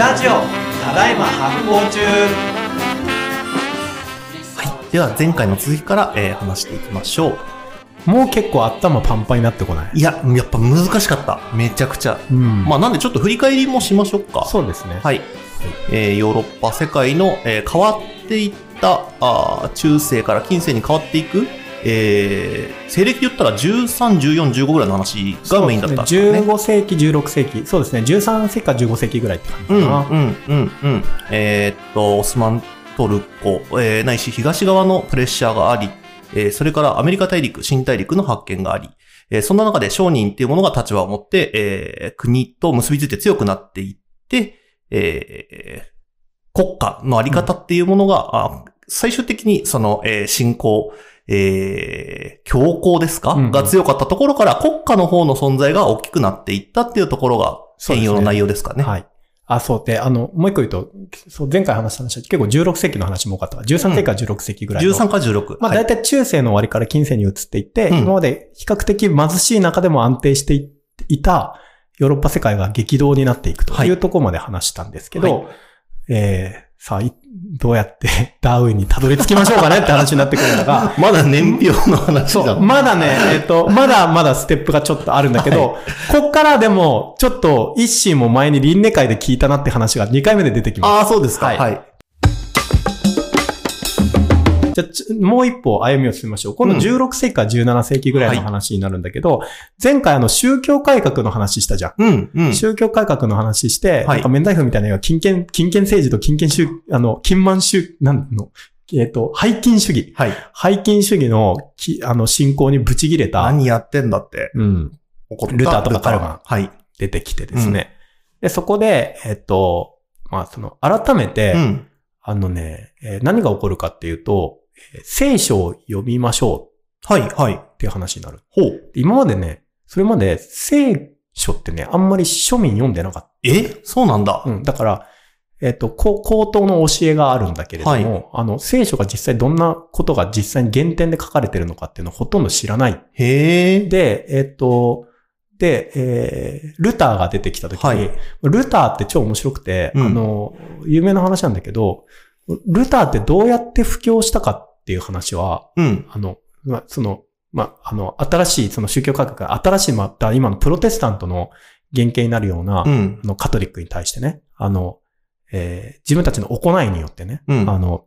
ラジオただいま発行中はい。では、前回の続きから、えー話していきましょう。もう結構頭パンパンになってこない？いや、やっぱ難しかった。めちゃくちゃ。うんまあ、なんでちょっと振り返りもしましょうか。そうですね。はい。えーヨーロッパ世界の、えー変わっていった、あー中世から近世に変わっていく、えー西暦で言ったら13、14、15ぐらいの話がメインだったんですよね。15世紀、16世紀。そうですね。13世紀か15世紀ぐらいって感じうん、かな。うん、うん、うん。えーっと、オスマントルコ、えーないし東側のプレッシャーがあり、えーそれからアメリカ大陸、新大陸の発見があり、えーそんな中で商人っていうものが立場を持って、えー国と結びついて強くなっていって、えー国家のあり方っていうものが、あ最終的にその、えー信仰、えー強硬ですか、うんうんが強かったところから国家の方の存在が大きくなっていったっていうところが、専用の内容ですかね。はい。あ、そう。で、あの、もう一個言うと、そう、前回話した話は結構16世紀の話も多かったから。13世紀から16世紀ぐらいの。13か16。まあはい大体中世の終わりから近世に移っていって、うん今まで比較的貧しい中でも安定していいたヨーロッパ世界が激動になっていくとはいいうところまで話したんですけど、はえー、さあ、いどうやって ダーウィンにたどり着きましょうかねって話になってくるのが、まだ年表の話だそう、まだね、えっ、と、まだまだステップがちょっとあるんだけど、こっからでも、ちょっと、一心も前に輪廻会で聞いたなって話が2回目で出てきます。ああ、そうですか。ははいい。じゃもう一歩歩みを進めましょう。今度うん16世紀から17世紀ぐらいの話になるんだけど、前回あの宗教改革の話したじゃん。うん、うん。宗教改革の話して、はいなんかメンダイフみたいなのが金権、金権政治と金権宗、あの、金満宗、なんの、えっ、と、拝金主義。はい。拝金主義のき、あの、信仰にブチ切れた、何やってんだってうん、怒った。ルターとかカルマンはい。出てきてですね。で、そこで、えっ、と、まあ、その、改めて、うん。あのね、えー何が起こるかっていうと、えー聖書を読みましょうはい、はい。っていう話になる。ほう。で今までね、それまで聖書ってね、あんまり庶民読んでなかっえ？そうなんだ。た。うん。だから、えっ、と、こ高等の教えがあるんだけれども、はいあの、聖書が実際どんなことが実際に原点で書かれてるのかっていうのをほとんど知らない。へえ。で、えっ、と、で、えールターが出てきた時に、はいルターって超面白くて、うんあの、有名な話なんだけど、ルターってどうやって布教したかっていう話は、うん。あの、まあ、その、まあ、あの、新しい、その宗教改革、新しい、また今のプロテスタントの原型になるような、うんあ。の、カトリックに対してね、あの、えー自分たちの行いによってね、うんあの、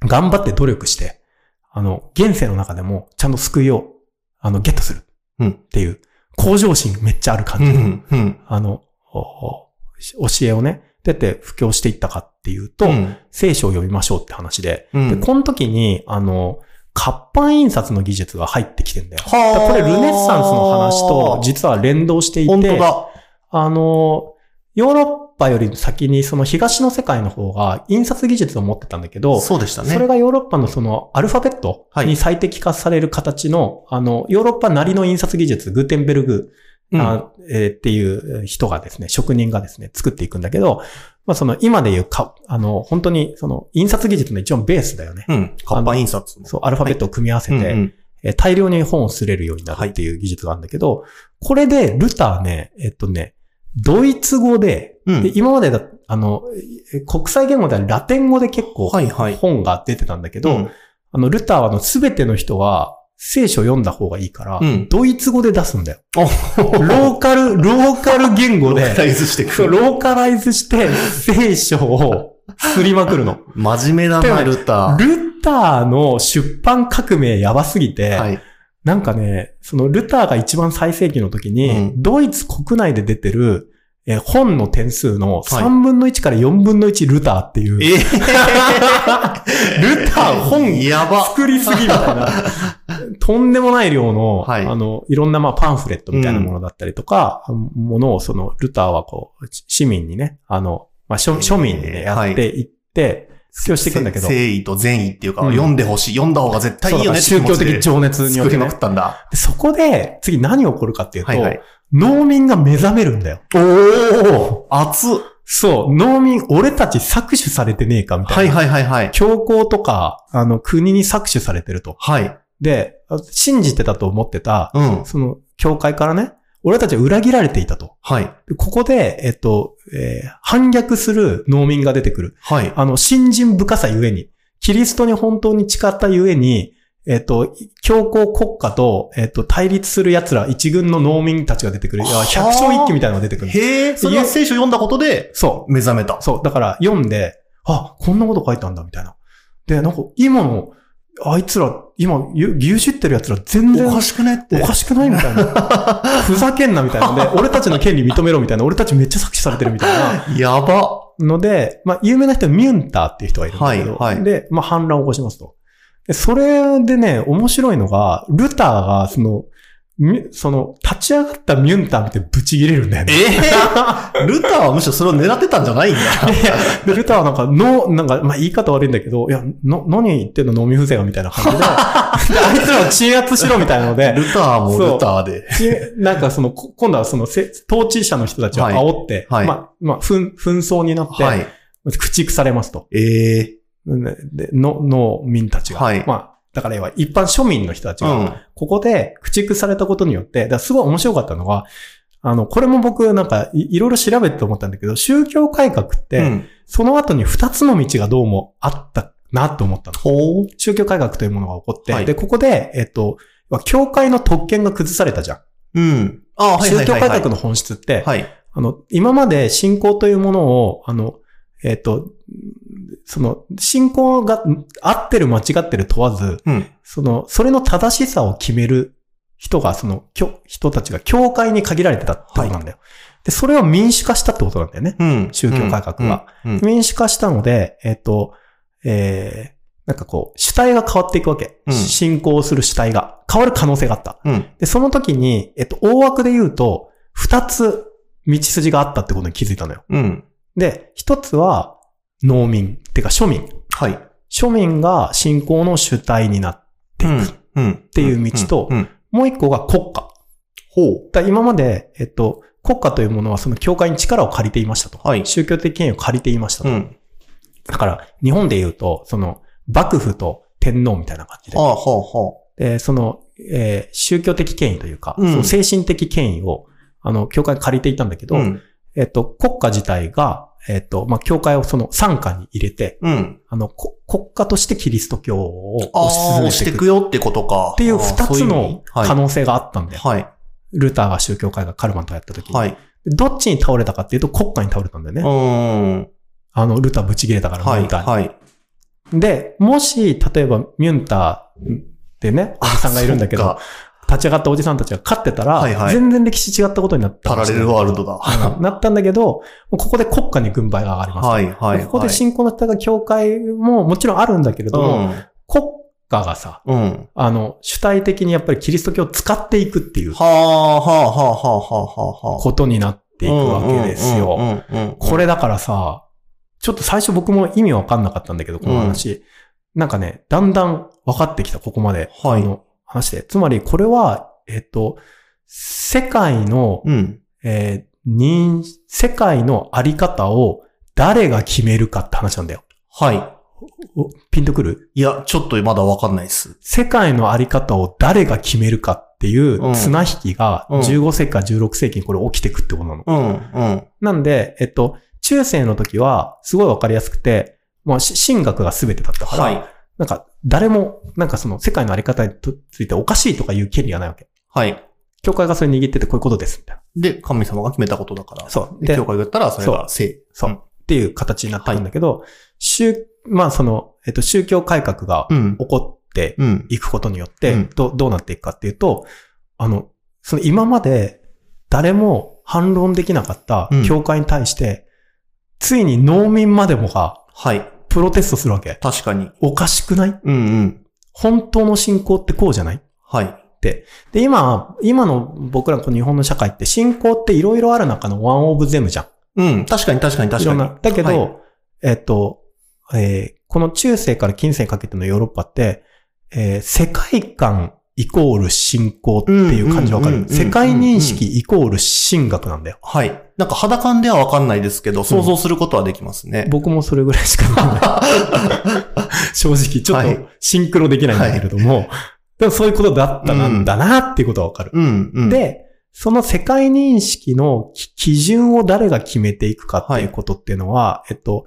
頑張って努力して、あの、現世の中でもちゃんと救いを、あの、ゲットする。うんっていう、向上心めっちゃある感じの、うん。うん。あの、教えをね、出て布教していったかっていうと、うん聖書を読みましょうって話で、うんで、この時に、あの、活版印刷の技術が入ってきてんだよ。はあだこれルネッサンスの話と実は連動していて。あの、ヨーロッパより先にその東の世界の方が印刷技術を持ってたんだけど、そうでしたね。それがヨーロッパのそのアルファベットに最適化される形の、あの、ヨーロッパなりの印刷技術、グーテンベルグ、うんあえーっていう人がですね、職人がですね、作っていくんだけど、まあその今でいうか、あの、本当にその印刷技術の一番ベースだよね。うん。活版印刷の。そう、アルファベットを組み合わせて、うんうんえー大量に本を刷れるようになるっていう技術があるんだけど、これでルターね、えっとね、ドイツ語で、うんで今までだ、あの、え国際言語ではラテン語で結構はいはい。本が出てたんだけど、うんあの、ルターはすべての人は聖書を読んだ方がいいから、うんドイツ語で出すんだよ。おローカル、ローカル言語でローカ、ライズしてくる。ローカライズして聖書をすりまくるの。真面目だな、ルタルターの出版革命やばすぎて、ー。はい。なんかね、そのルターが一番最盛期の時に、うんドイツ国内で出てる、えー本の点数のはい3分の1から4分の1ルターっていう、え ルター本やば。作りすぎみたいな、とんでもない量の、はいあの、いろんなまあパンフレットみたいなものだったりとか、ものをそのルターはこう、市民にね、あの、まあ庶庶民にね、やっていって、布教していくんだけど、誠意と善意っていうか、うん読んでほしい。読んだ方が絶対いいよね宗教的情熱によってね作りまくったんだ。でそこで、次何起こるかっていうと、はいはい。農民が目覚めるんだよ。おー熱っそう、農民、俺たち搾取されてねえかみたな。はいいはいはいはい。教皇とか、あの、国に搾取されてると。はい。で、信じてたと思ってた、うん。その、教会からね、俺たちは裏切られていたと。はい。でここで、えっと、えー反逆する農民が出てくる。はい。あの、信心深さゆえに、キリストに本当に誓ったゆえに、えっと、強行国家と、えっと、対立する奴ら一軍の農民たちが出てくる。百姓一揆みたいなのが出てくる。へえ、それは聖書読んだことでそ目覚めたう。。そう。だから読んで、あ、こんなこと書いたんだ、みたいな。で、なんか、今の、あいつら、今、ゆ牛耳ってる奴ら全然おかしくねって。おかしくないみたいな。ふざけんなみたいなので、俺たちの権利認めろみたいな、俺たちめっちゃ搾取されてるみたいなやば。ので、まあ、有名な人はミュンターっていう人がいるんだけど、はいはいで、まあ、反乱を起こしますと。でそれでね、面白いのが、ルターが、その、みその、立ち上がったミュンター見てブチ切れるんだよね。ええ ルターはむしろそれを狙ってたんじゃないんだ。で、ルターはなんか、の、なんか、まあ、言い方悪いんだけど、いや、の、何言ってんの？飲み風情がみたいな感じで、で あいつらを鎮圧しろみたいなので、ルターもルターで。ちなんかその、こ今度はそのせ、統治者の人たちを煽って、はいはいまあ、まあ、紛紛争になって、はい。駆逐されますと。ええで、の、農民たちが。はいまあ、だから要は一般庶民の人たちが、うん。ここで駆逐されたことによって、だすごい面白かったのが、あの、これも僕なんかいいろいろ調べてて思ったんだけど、宗教改革って、うん。その後に二つの道がどうもあったなと思ったの。ほう。宗教改革というものが起こって、はいで、ここで、えっと、教会の特権が崩されたじゃん。うん。あはいはいはい、はい。宗教改革の本質って、はい。あの、今まで信仰というものを、あの、えっ、と、その、信仰が合ってる間違ってる問わず、うん。その、それの正しさを決める人が、その、人たちが教会に限られてたってことなんだよ。で、それを民主化したってことなんだよね。うん。宗教改革が。うん。うん民主化したので、えっ、と、えー、なんかこう、主体が変わっていくわけ。うん信仰する主体が。変わる可能性があった。うん。で、その時に、えっと、大枠で言うと、二つ道筋があったってことに気づいたのよ。うん。で、一つは農民、てか庶民。はい。っ庶民が信仰の主体になっていく。っていう道とうん。もう一個が国家。ほう。だ今まで、えっと、国家というものはその教会に力を借りていましたと。はい宗教的権威を借りていましたと。うん。だから、日本で言うと、その、幕府と天皇みたいな感じであ。あ、ほうほで、その、えー宗教的権威というか、うんその精神的権威を、あの、教会に借りていたんだけう。ど、うん。えっと、国家自体が、えっと、まあ、教会をその参加に入れて、うん。あの、こ国家としてキリスト教を推しああ、進押してていめいくくよってことか。っていう二つの可能性があったんだよ。はい。ルターが宗教改革カルマンとやった時に。はい。でどっちに倒れたかっていうと国家に倒れたんだよね。うーん。あの、ルターブチ切れたから、はい。ミュンターにはい。で、もし、例えばミュンターでね、おじさんがいるんだけど立ち上がったおじさんたちが勝ってたら、はいはい全然歴史違ったことになった。パラレルワールドだ。うんなったんだけど、ここで国家に軍配が上がります。はい、はい。でここで信仰の人が教会ももちろんあるんだけれども、国家がさ、うん。うん。あの、主体的にやっぱりキリスト教を使っていくっていうはあ、はあ、はあ、はあ、はあ、はあ。ことになっていくわけですよ。うんうんうんうん。これだからさ、ちょっと最初僕も意味わかんなかったんだけど、この話。なんかね、だんだん分かってきた、ここまで。はいあの、話で。つまり、これは、えっと、世界の、うん。えー認世界のあり方を誰が決めるかって話なんだよ。はい。おピンとくる？いや、ちょっとまだわかんないです。世界のあり方を誰が決めるかっていううん綱引きがうん15世紀から16世紀にこれ起きてくってことなの。うん、うん。なんで、えっと、中世の時はすごいわかりやすくて、まあ、し神学が全てだったから、はい。なんか誰も、なんかその世界のあり方についておかしいとか言う権利がないわけ。はい。教会がそれ握っててこういうことです、みたいな。で、神様が決めたことだから。そう。で、で、教会が言ったら、それが正。そうっていう形になってるんだけど、宗、まあその、えっと、宗教改革がうん。起こってうん。いくことによって、うんどどうなっていくかっていうと、あの、その今まで誰も反論できなかったうん教会に対して、ついに農民までもがはい。プロテストするわけ。確かに。おかしくない？うんうん。本当の信仰ってこうじゃない？はい。で、今、今の僕らのこの日本の社会って信仰っていろいろある中のワンオブゼムじゃん。うん。確かに確かに確かに。だけど、はいえっと、えーこの中世から近世にかけてのヨーロッパって、えー世界観イコール信仰っていう感じわかうんうんうんうんる世界認識イコール神学なんだよ。はい。なんか肌感ではわかんないですけど、想像することはできますね。僕もそれぐらいしかない。正直、ちょっはいとシンクロできないんだけれども、でもそういうことだったなんだなっていうことはわかる。うん、うん。、で、その世界認識のき基準を誰が決めていくかっていうことっていうのは、えっと、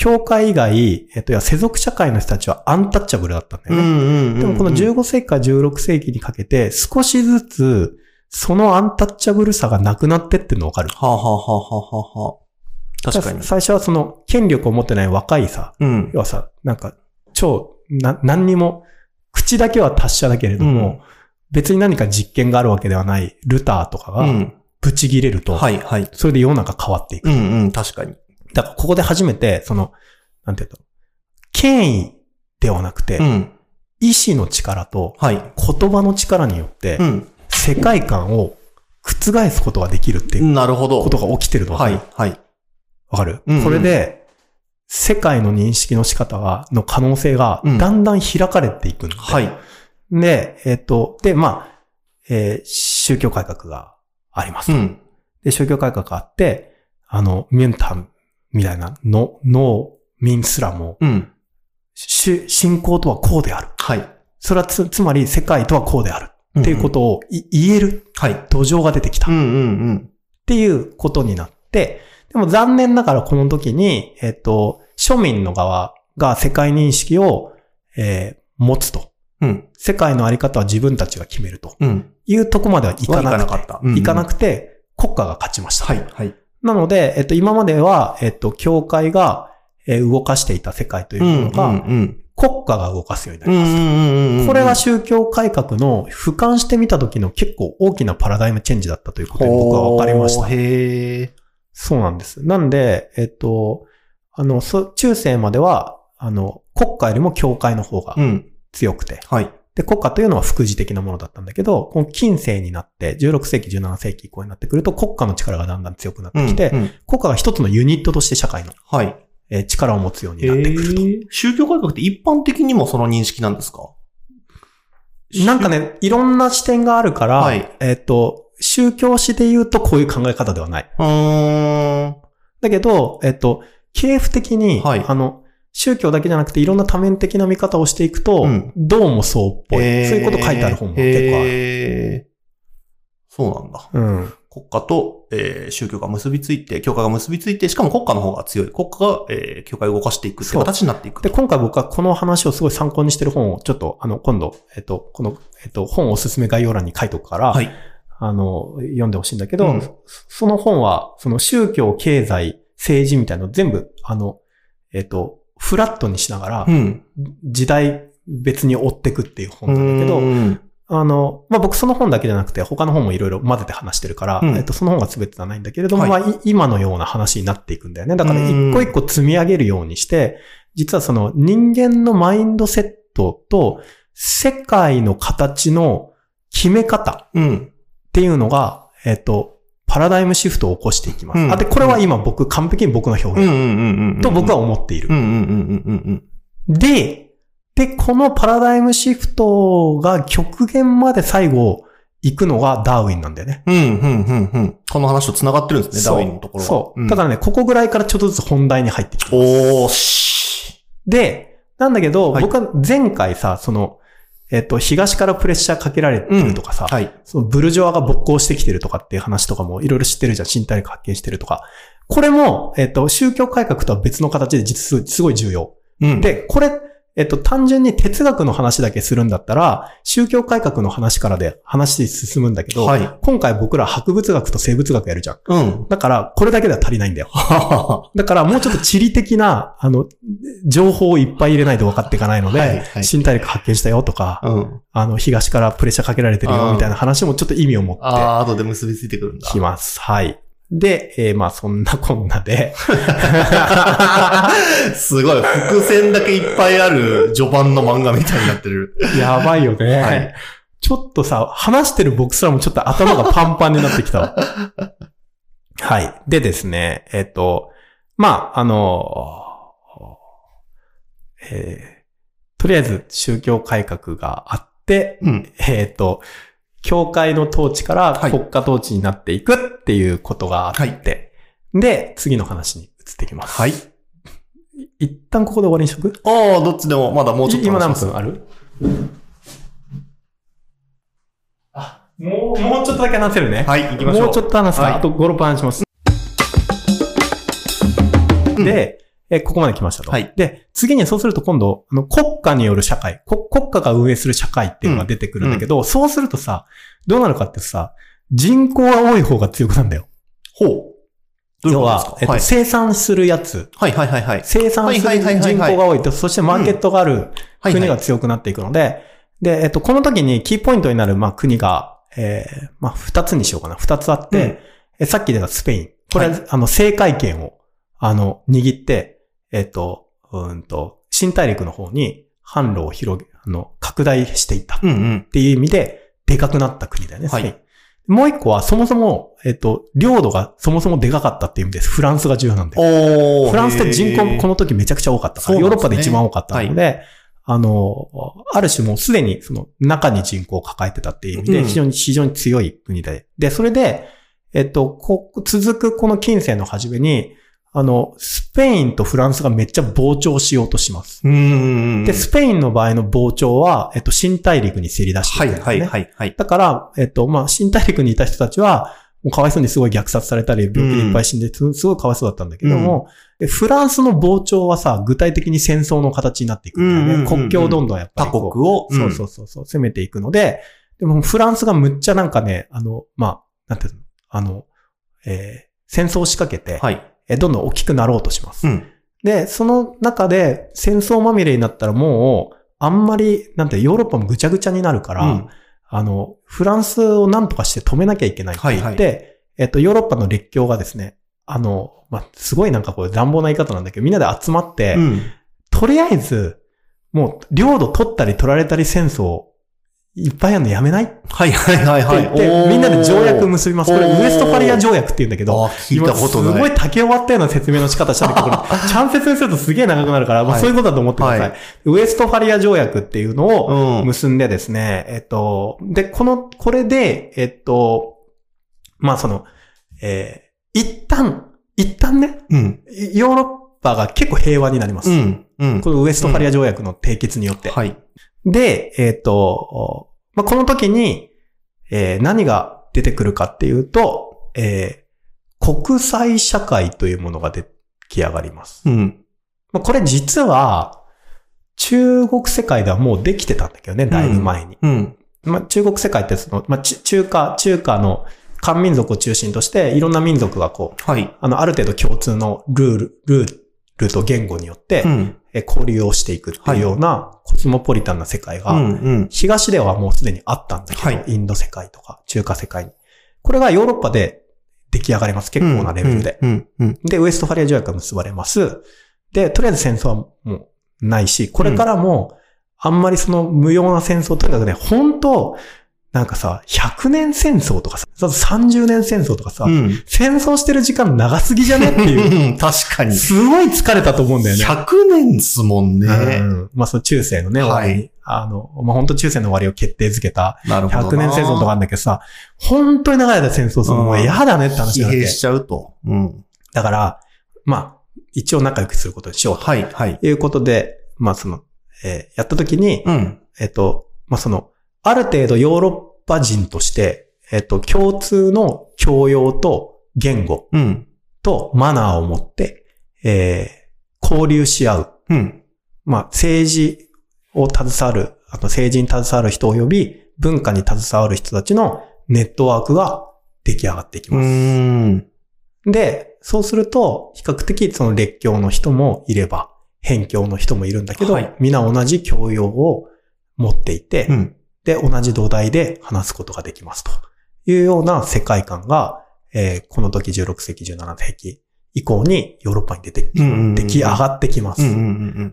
教会以外、えっと、いや世俗社会の人たちはアンタッチャブルだったんだよね。うんうんうん。でもこの15世紀から16世紀にかけて少しずつそのアンタッチャブルさがなくなってってるのわかるはあ、はあはあはあはあ、確かに。最初はその権力を持ってない若いさ、うん。要はさ、なんか超、な、何にも、口だけは達者だけれども、うん別に何か実験があるわけではないルターとかがうん。ブチ切れると、はいはい。それで世の中変わっていく。うんうん、確かに。だからここで初めて、その、なんていうの、権威ではなくて、うん。意志の力とはい。言葉の力によってう、ん。世界観を覆すことができるっていうなるほど。ことが起きてるのはい、はい。わかる、うんうんこれで、世界の認識の仕方が、の可能性がうんだんだん開かれていくんだよはい。で、えっ、と、で、まあ、えー宗教改革がありますと、うん。で、宗教改革があって、あの、ミュンタンみたいなの、農民すらも、うん。し信仰とはこうである。はい。それはつ、つまり世界とはこうである。っていうことをい言えるはい。土壌が出てきた。うんっうんていうことになって、でも残念ながらこの時に、えっ、と、庶民の側が世界認識を、えー持つと。うん。うん。世界のあり方は自分たちが決めるとうん。いうとこまではいかなくて、はいかなかったうんうんいかなくて、国家が勝ちました。はい。はい。なので、えっと、今までは、えっと、教会が、えー動かしていた世界というものが、うん。国家が動かすようになうん。ります。うん。これが宗教改革の俯瞰してみた時の結構大きなパラダイムチェンジだったということに僕は分かりました。へえ。そうなんです。なんで、えっと、あの、そ中世までは、あの、国家よりも教会の方がうん。強くて、はい。で、国家というのは副次的なものだったんだけど、この近世になって、16世紀、17世紀以降になってくると、国家の力がだんだん強くなってきて、うんうん国家が一つのユニットとして社会の、はい。えー力を持つようにへなってくると。え。宗教改革って一般的にもその認識なんですか？なんかね、いろんな視点があるから、はいえっ、と、宗教史で言うとこういう考え方ではない。だけど、えっ、と、系譜的に、はいあの、宗教だけじゃなくていろんな多面的な見方をしていくと、うんどうもそうっぽい。そういうこと書いてある本も結構ある。へーそうなんだ。うん。国家と、えー宗教が結びついて、教会が結びついて、しかも国家の方が強い。国家が、えー教会を動かしていくって形になっていくと。で、今回僕はこの話をすごい参考にしてる本をちょっと、あの、今度、えっ、と、この、えっ、と、本をおすすめ概要欄に書いとくから、はい。あの、読んでほしいんだけど、うんそその本は、その宗教、経済、政治みたいなの全部、あの、えっ、と、フラットにしながらう、ん。時代別に追ってくっていう本なんだけど、うんあの、まあ、僕その本だけじゃなくて他の本もいろいろ混ぜて話してるから、うんえっと、その本が全てではないんだけれども、はいまあ、い今のような話になっていくんだよね。だからうん一個一個積み上げるようにして、実はその人間のマインドセットと世界の形の決め方うん。っていうのが、えっと、パラダイムシフトを起こしていきます。うんあ、で、これは今僕、完璧に僕の表現。と僕は思っているで、で、このパラダイムシフトが極限まで最後行くのがダーウィンなんだよね。うん。うんうんうんうん。この話と繋がってるんですね、ダーウィンのところは。そう。んだからね、ここぐらいからちょっとずつ本題に入ってきてます。おーし。で、なんだけど、はい僕は前回さ、その、えっ、と、東からプレッシャーかけられてるとかさ、はい。そのブルジョアが勃興してきてるとかっていう話とかもいろいろ知ってるじゃん。身体力発見してるとか。これも、えっ、と、宗教改革とは別の形で実すすごい重要。うん。、で、これ、えっと、単純に哲学の話だけするんだったら、宗教改革の話からで話進むんだけど、はい。今回僕ら博物学と生物学やるじゃん。うん。だから、これだけでは足りないんだよ。だから、もうちょっと地理的な、あの、情報をいっぱい入れないと分かっていかないので、はいはい身体力発見したよとか、うん。あの、東からプレッシャーかけられてるようんみたいな話もちょっと意味を持ってああ、後で結びついてくるんだ。きます。はい。で、えーまあそんなこんなで、すごい、伏線だけいっぱいある序盤の漫画みたいになってる。やばいよね。はいちょっとさ、話してる僕すらもちょっと頭がパンパンになってきたわ。はい。でですね、えっ、と、まあ、あの、えーとりあえず宗教改革があって、うん。えっ、と、教会の統治からはい国家統治になっていくっていうことがあって、で、次の話に移っていきます。はい。い一旦ここで終わりにしとく？ああ、どっちでも、まだもうちょっと今何分ある？あ、もう、もうちょっとだけ話せるね。はい、行きましょう。もうちょっと話すか、はいあと5、6分話します。で、え、ここまで来ましたと。はいで、次にそうすると今度、あの国家による社会、こ国家が運営する社会っていうのが出てくるんだけど、そうするとさ、どうなるかってさ、人口が多い方が強くなるんだよ。ほう。要はえっと、はい、生産するやつ、はいはいはいはい。生産する人口が多いと、そしてマーケットがあるはい国が強くなっていくので、で、えっと、この時にキーポイントになる、まあ、国が、えー、まあ、二つにしようかな。二つあって、うんえさっき出たスペイン。これあの、政界権を、あの、握って、えっと、うーんと、新大陸の方に販路を広げ、あの、拡大していったっ。ていう意味で、でかくなった国だよね、スペイン。はいもう一個は、そもそも、えっと、領土がそもそもでかかったっていう意味です。フランスが重要なんだよ。おーフランスって人口この、の時めちゃくちゃ多かったから、ヨーロッパで一番多かったので、あの、ある種もうすでにその中に人口を抱えてたっていう意味で、うん非常に、非常に強い国で。で、それで、えっと、こ続くこの近世の初めに、あの、スペインとフランスがめっちゃ膨張しようとします。うんうんうん。で、スペインの場合の膨張は、えっと、新大陸にせり出してはいいくんですね。はいはいはい。だから、えっと、まあ、新大陸にいた人たちは、もうかわいそうにすごい虐殺されたり、病気でいっぱい死んで、すすごいかわいそうだったんだけども、でフランスの膨張はさ、具体的に戦争の形になっていくんだよね。うんうんうんうん国境をどんどんやっぱ他りこう。国を、そうそうそうそう、攻めていくので、でもフランスがむっちゃなんかね、あの、まあ、なんていうの、あの、えー戦争を仕掛けて、はい。えどんどん大きくなろうとします。うん。で、その中で戦争まみれになったらもう、あんまり、なんてヨーロッパもぐちゃぐちゃになるから、うんあの、フランスを何とかして止めなきゃいけないって言って、はいはえっと、ヨーロッパの列強がですね、あの、まあ、すごいなんかこう乱暴な言い方なんだけど、みんなで集まって、うん。とりあえず、もう、領土取ったり取られたり戦争、いっぱいあるのやめない？はいはいはいはい。言って、みんなで条約結びます。これ、ウエストファリア条約って言うんだけど、あ、聞いたことない。今すごい竹終わったような説明の仕方したんだけど、これちゃんと説明するとすげえ長くなるから、まあはいそういうことだと思ってください。はいウエストファリア条約っていうのをうん。結んでですね、えっと、で、この、これで、えっと、まあその、えー一旦、一旦ね、うん。ヨーロッパが結構平和になります。うん。うん。このウエストファリア条約の締結によって。はい。で、えっ、と、まあ、この時に、えー何が出てくるかっていうと、えー国際社会というものが出来上がります。うん。まあ、これ実は、中国世界ではもうできてたんだけどね、だいぶ前に。うん。まあ、中国世界ってその、まあ、ち中華、中華の漢民族を中心として、いろんな民族がこう、はい。あの、ある程度共通のルール、ルールと言語によって、交流をしていくっていうようなコスモポリタンな世界が。東ではもうすでにあったんだけど、はいインド世界とか中華世界に。これがヨーロッパで出来上がります。結構なレベルで。で、ウエストファリア条約が結ばれます。で、とりあえず戦争はもうないし、これからも、あんまりその無用な戦争、とにかくね、本当なんかさ、100年戦争とかさ、30年戦争とかさ、うん。戦争してる時間長すぎじゃねっていう。うん。確かに。すごい疲れたと思うんだよね。100年っすもんね。うんまあその中世のね、終わりに、はいあの、まあ本当中世の終わりを決定づけたなるほどな。100年戦争とかあるんだけどさ、本当に長い間戦争するのもう嫌だねって話疲弊。しちゃうと。うん。だから、まあ、一応仲良くすることにしようとはい、はい。いうことで、まあその、えーやった時に、うん。えっと、まあその、ある程度ヨーロッパ人として、えっと、共通の教養と言語うん。とマナーを持って、えー交流し合う。うん。まあ、政治を携わる、あと政治に携わる人及び文化に携わる人たちのネットワークが出来上がっていきうます。ん。で、そうすると、比較的その列強の人もいれば、辺境の人もいるんだけど、はい皆同じ教養を持っていて、うん。で、同じ土台で話すことができますというような世界観が、えーこの時16世紀、17世紀以降にヨーロッパに出て、出来上がってきます。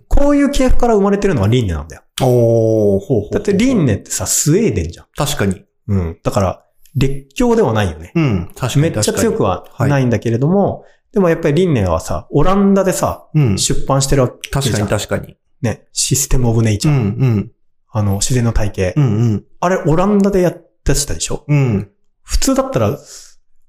こういう系譜から生まれてるのが輪廻なんだよ。おー、ほうほう。だって輪廻ってさ、スウェーデンじゃん。確かに。うん。だから、列強ではないよね。うん。確かに。めっちゃ強くははいないんだけれども、でもやっぱり輪廻はさ、オランダでさ、うん。出版してるわけじゃん。確かに確かに。ね。システムオブネイチャー。うん。うん。あの、自然の体系。うん。うん。あれ、オランダでやってたでしょ？うん。普通だったら、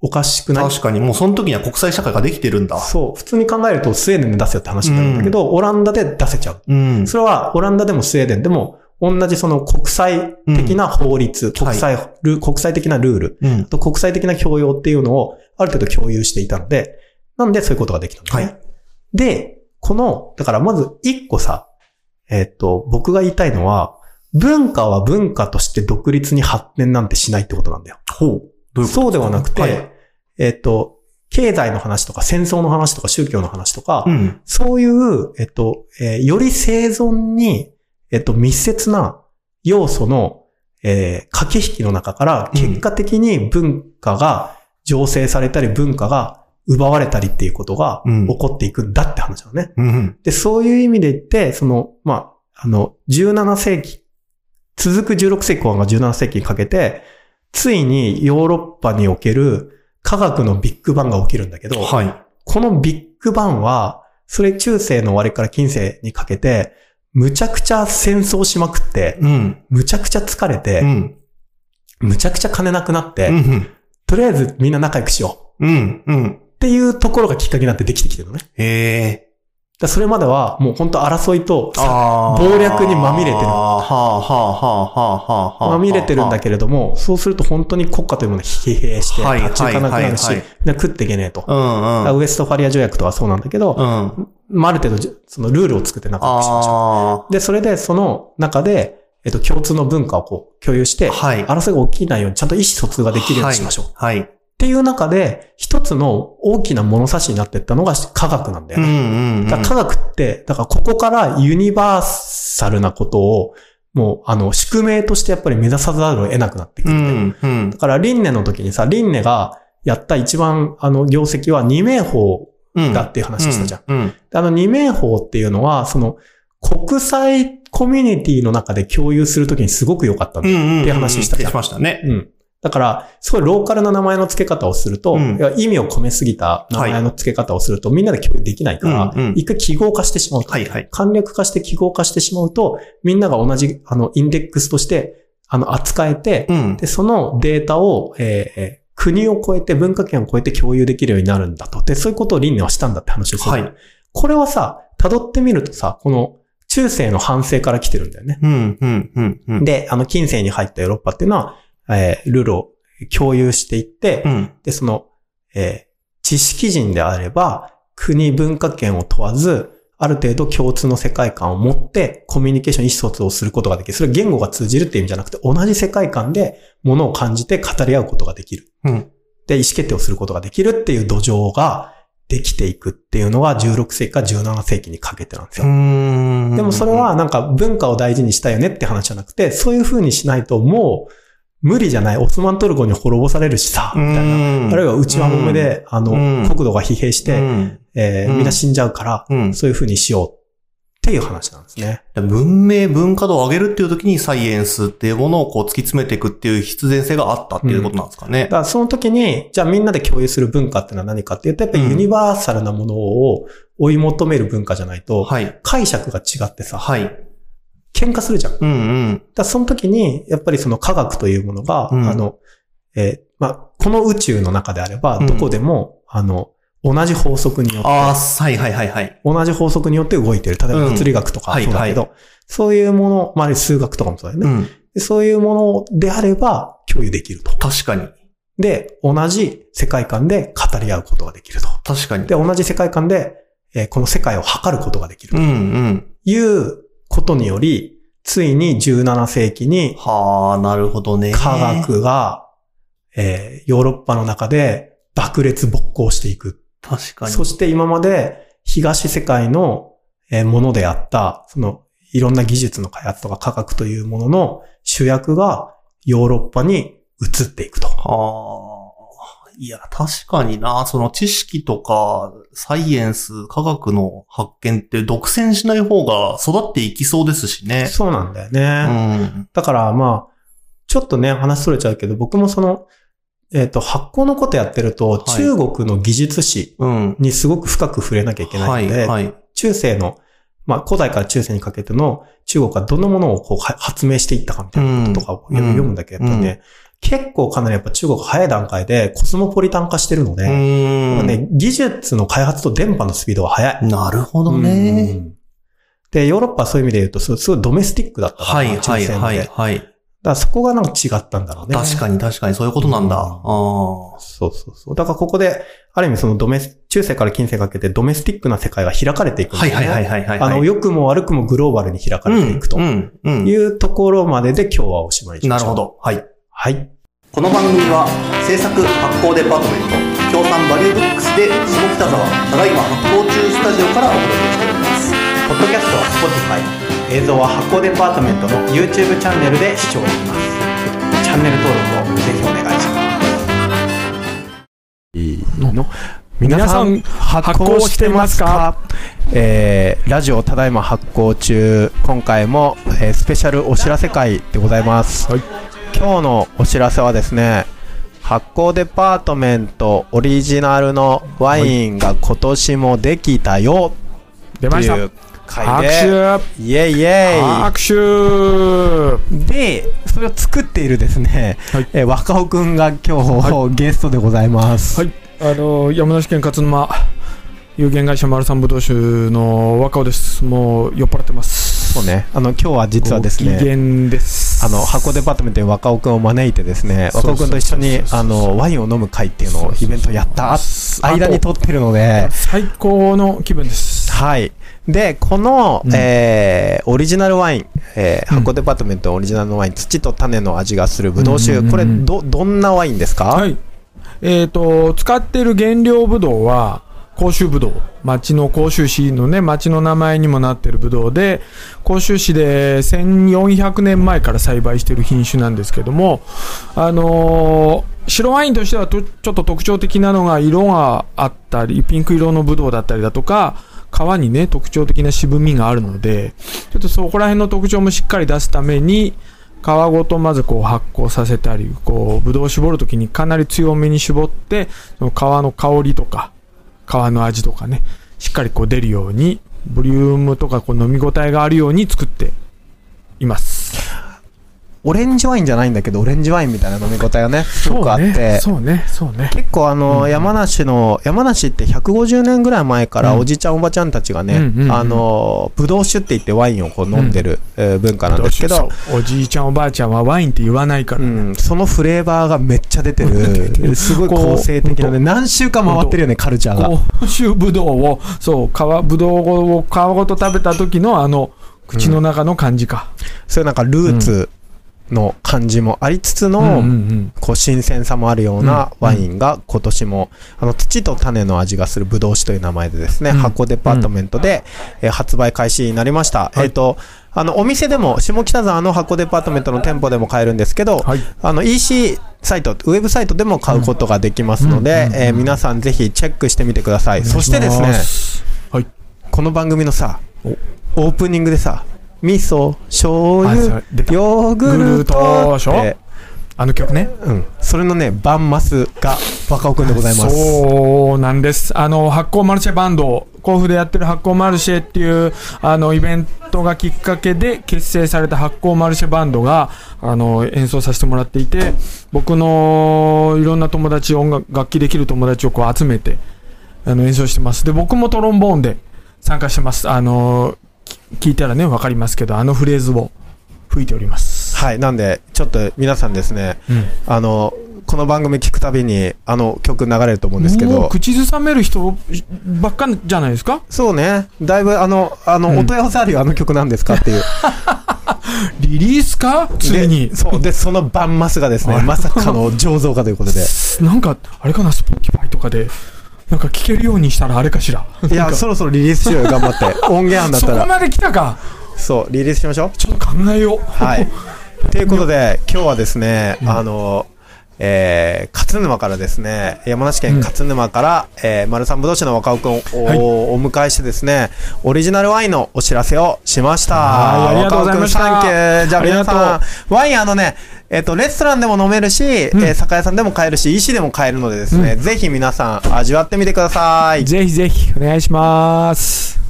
おかしくない？確かに、もうその時には国際社会ができてるんだ。そう。普通に考えるとスウェーデンで出せよって話になるんだけど、オランダで出せちゃう。うん。それはオランダでもスウェーデンでも同じその国際的な法律、ん国際ル、国際的なルール、うんあ。と国際的な教養っていうのをある程度共有していたので、なんでそういうことができたんだね？はいで、この、だからまず一個さ、えっと、僕が言いたいのは、文化は文化として独立に発展なんてしないってことなんだよ。ほう。どういうことそうではなくて、はいえっと、経済の話とか戦争の話とか宗教の話とか、うん。そういう、えっと、えーより生存に、えっと、密接な要素の、えー駆け引きの中から、うん結果的に文化が醸成されたり、文化が奪われたりっていうことがうん起こっていくんだって話なのね。うん。で、そういう意味で言って、その、まあ、あの、17世紀、続く16世紀後半が17世紀にかけて、ついにヨーロッパにおける科学のビッグバンが起きるんだけど、はい。このビッグバンは、それ中世の終わりから近世にかけて、むちゃくちゃ戦争しまくって、うん。むちゃくちゃ疲れてう、ん。むちゃくちゃ金なくなって、うん。とりあえずみんな仲良くしよううん。うん。っていうところがきっかけになってできてきてるのね。へえ。だそれまではもう本当争いと謀略にまみれてるはあ、はあ、はあ、はあ、はあ、はあ。まみれてるんだけれども、そうすると本当に国家というものが疲弊して、はい立ち行かなくなるし、食っていけねえと。うんうん。だからウエストファリア条約とはそうなんだけど、うん。まあ、ある程度じ、そのルールを作って仲良くしましょあう。で、それでその中で、えっと、共通の文化をこう共有して、あ。はい。争いが起きないようにちゃんと意思疎通ができるようにしましょう。はい。っていう中で、一つの大きな物差しになっていったのが科学なんだようんね。うんうん。だから科学って、だからここからユニバーサルなことを、もう、あの、宿命としてやっぱり目指さざるを得なくなってくうるんだよ。んうんだ。から、リンネの時にさ、リンネがやった一番、あの、業績は二名法うん。だっていう話したじゃん。うん。であの二名法っていうのは、その、国際コミュニティの中で共有するときにすごく良かった。っていう話したじゃんしましたね。うん。だから、すごいローカルな名前の付け方をすると、うん意味を込めすぎた名前の付け方をすると、みんなで共有できないから、うんうん一回記号化してしまうと。はいはい。簡略化して記号化してしまうと、みんなが同じ、あの、インデックスとして、あの、扱えて、うん。で、そのデータを、えーえー国を超えて、文化圏を超えて共有できるようになるんだと。で、そういうことを輪廻はしたんだって話をする。はい。これはさ、辿ってみるとさ、この中世の反省から来てるんだよね。うんうんうんうん。で、あの、近世に入ったヨーロッパっていうのは、えールールを共有していって、うん。で、その、えー知識人であれば、国文化圏を問わず、ある程度共通の世界観を持ってコミュニケーション意思疎通をすることができる。それは言語が通じるっていう意味じゃなくて、同じ世界観で物を感じて語り合うことができる。うん。で、意思決定をすることができるっていう土壌ができていくっていうのが16世紀から17世紀にかけてなんですよ。んでもそれ、はなんか文化を大事にしたよねって話じゃなくて、そういう風にしないともう無理じゃない。オスマントルコに滅ぼされるしさ、みたいな。あるいは内輪もめで、あの、うん国土が疲弊して、うんうんえーみんな死んじゃうから、うん。そういう風にしようっていう話なんですね。文明、文化度を上げるっていう時にサイエンスっていうものをこう突き詰めていくっていう必然性があったっていうことなんですかねだ。からその時に、じゃあみんなで共有する文化ってのは何かっていうと、やっぱりユニバーサルなものを追い求める文化じゃないと、はい。解釈が違ってさ、はい。喧嘩するじゃん。うんうん。らその時に、やっぱりその科学というものが、うんあの、えーまあ、この宇宙の中であれば、うんどこでも、あの、同じ法則によって、ああ、はいはいはいはい。同じ法則によって動いてる。例えばうん物理学とかはいそうだけど、そういうもの、まあ、数学とかもそうだよね、うん。でそういうものであれば共有できると。確かに。で、同じ世界観で語り合うことができると。確かに。で、同じ世界観で、えーこの世界を測ることができるとうんうん。いうことにより、ついに17世紀にはあ、なるほどね。科学が、えーヨーロッパの中で爆裂勃興していく。確かに。そして今まで東世界のえーものであった、そのいろんな技術の開発とか科学というものの主役がヨーロッパに移っていくと。はあ。いや、確かにな、その知識とか、サイエンス、科学の発見って独占しない方が育っていきそうですしね。そうなんだようね。ん。だからまあ、ちょっとね、話それちゃうけど、僕もその、えっ、と、発酵のことやってると、はい中国の技術史うん。にすごく深く触れなきゃいけないので、はい、はい。中世の、まあ、古代から中世にかけての中国がどんなものをこうは発明していったかみたいなこととかをうん読むんだけど、やっぱね、結構かなりやっぱ中国早い段階でコスモポリタン化してるので、ね、技術の開発と電波のスピードが速い。なるほどうね。んで、ヨーロッパはそういう意味で言うと、すすごいドメスティックだったから、はい、はい、はい、中世までだかはい。らそこがなんか違ったんだろうね。確かに、確かに、そういうことなんだ。うんああ。そうそうそう。だからここで、ある意味そのドメス、中世から近世かけてドメスティックな世界が開かれていくね。はい、はい、はい、はい、はい。あの、良くも悪くもグローバルに開かれていくとうん、うん、いうところまでで今日はおしまいにしましょう。なるほ。ど。はい。はい。この番組は制作発行デパートメント協賛バリューブックスで下北沢ただいま発行中スタジオからお届けしておりますポッドキャストは Spotify、映像は発行デパートメントの YouTube チャンネルで視聴できます。チャンネル登録をぜひお願いします。いいの？皆さん発行してますか？えー、ラジオただいま発行中、今回も、えースペシャルお知らせ会でございます。今日のお知らせはですね、発行デパートメントオリジナルのワインが今年もできたよ出ました。という回拍で、手。イェイイェイ。拍手。で、それを作っているですね、はい。えー若尾くんが今日、ゲストでございます。はい。あの山梨県勝沼有限会社丸三ぶどう酒の若尾です。もう酔っ払ってます。そうね。あの、今日は実はですご機ね、嫌ですあの、箱デパートメントに若尾くんを招いてですね、若尾くんと一緒にあの、ワインを飲む会っていうのをイベントやったあ間に撮ってるので、最高の気分です。はい。で、この、うん。えー、オリジナルワイン、えー、うん。箱デパートメントオリジナルのワイン、土と種の味がするブドウ酒、うんうんうん。これ、ど、どんなワインですか？はい。えっ、と使っている原料ぶどうは甲州ぶどう町の甲州市のね町の名前にもなってるぶどうで甲州市で1400年前から栽培してる品種なんですけどもあのー白ワインとしてはちょっと特徴的なのが色があったりピンク色のぶどうだったりだとか皮にね特徴的な渋みがあるのでちょっとそこら辺の特徴もしっかり出すために皮ごとまずこう発酵させたりこうぶどうを絞るときにかなり強めに絞ってその皮の香りとか皮の味とかねしっかりこう出るようにボリュームとかこう飲み応えがあるように作っています。オレンジワインじゃないんだけど、オレンジワインみたいな飲み応えがね、すごくあって、そうねそうね。結構あの、うん山梨の、山梨って150年ぐらい前からうん。おじちゃんおばちゃんたちがね、あの、ぶどう酒って言ってワインをこう飲んでる、えー文化なんですけど、おじいちゃんおばあちゃんはワインって言わないから、うん、そのフレーバーがめっちゃ出てる、すごい構成的なね、何週間回ってるよね、カルチャーが。甲州ぶどうをそう皮ぶどうを皮ごと食べた時のあの口の中の感じか、そういうなんかルーツの感じもありつつの、こう新鮮さもあるようなうんワインが今年も、あの土と種の味がするブドウ酒という名前でですね、うん。箱デパートメントで、えー発売開始になりました。はい。えっ、と、あの、お店でも、下北沢の箱デパートメントの店舗でも買えるんですけど、はい。あの、EC サイト、ウェブサイトでも買うことができますので、えー皆さんぜひチェックしてみてください。そしてですね、はい。この番組のさお、オープニングでさ、味噌、醤油ヨーグルトってあの曲ねうん。それのね、バンマスが若尾くんでございます。そうなんです。あの、発酵マルシェバンド、甲府でやってる発酵マルシェっていう、あの、イベントがきっかけで結成された発酵マルシェバンドが、あの、演奏させてもらっていて、僕のいろんな友達、音楽、楽器できる友達をこう集めて、あの、演奏してます。で、僕もトロンボーンで参加してます。あの、き聞いたらね、わかりますけど、あのフレーズを吹いております。はい。なんで、ちょっと皆さんですね、うんあの、この番組聞くたびに、あの曲流れると思うんですけど、口ずさめる人ばっかじゃないですか？そうね、だいぶあの、あの、うんお問い合わせあるよ、あの曲なんですかっていう。リリースか？ついにで。そう。で、そのバンマスがですね、はいまさかの醸造家ということで。なんか、あれかな、 Spotify とかで、なんか聞けるようにしたらあれかしら。いや、そろそろリリースしようよ、頑張って。音源あんだったら。そこまで来たか。そう、リリースしましょう。ちょっと考えよう。はい。ということで、今日はですね、あの、えー、勝沼からですね、山梨県勝沼から、えー、丸三ぶどう酒の若尾くんをお,、はい。お迎えしてですね、オリジナルワインのお知らせをしました。はいありがとうございました。若尾くんサンキューじゃあ皆さん、ワインあのね、えっ、と、レストランでも飲めるし、えー酒屋さんでも買えるし、石でも買えるのでですね、ぜひ皆さん味わってみてください。ぜひぜひ、お願いします。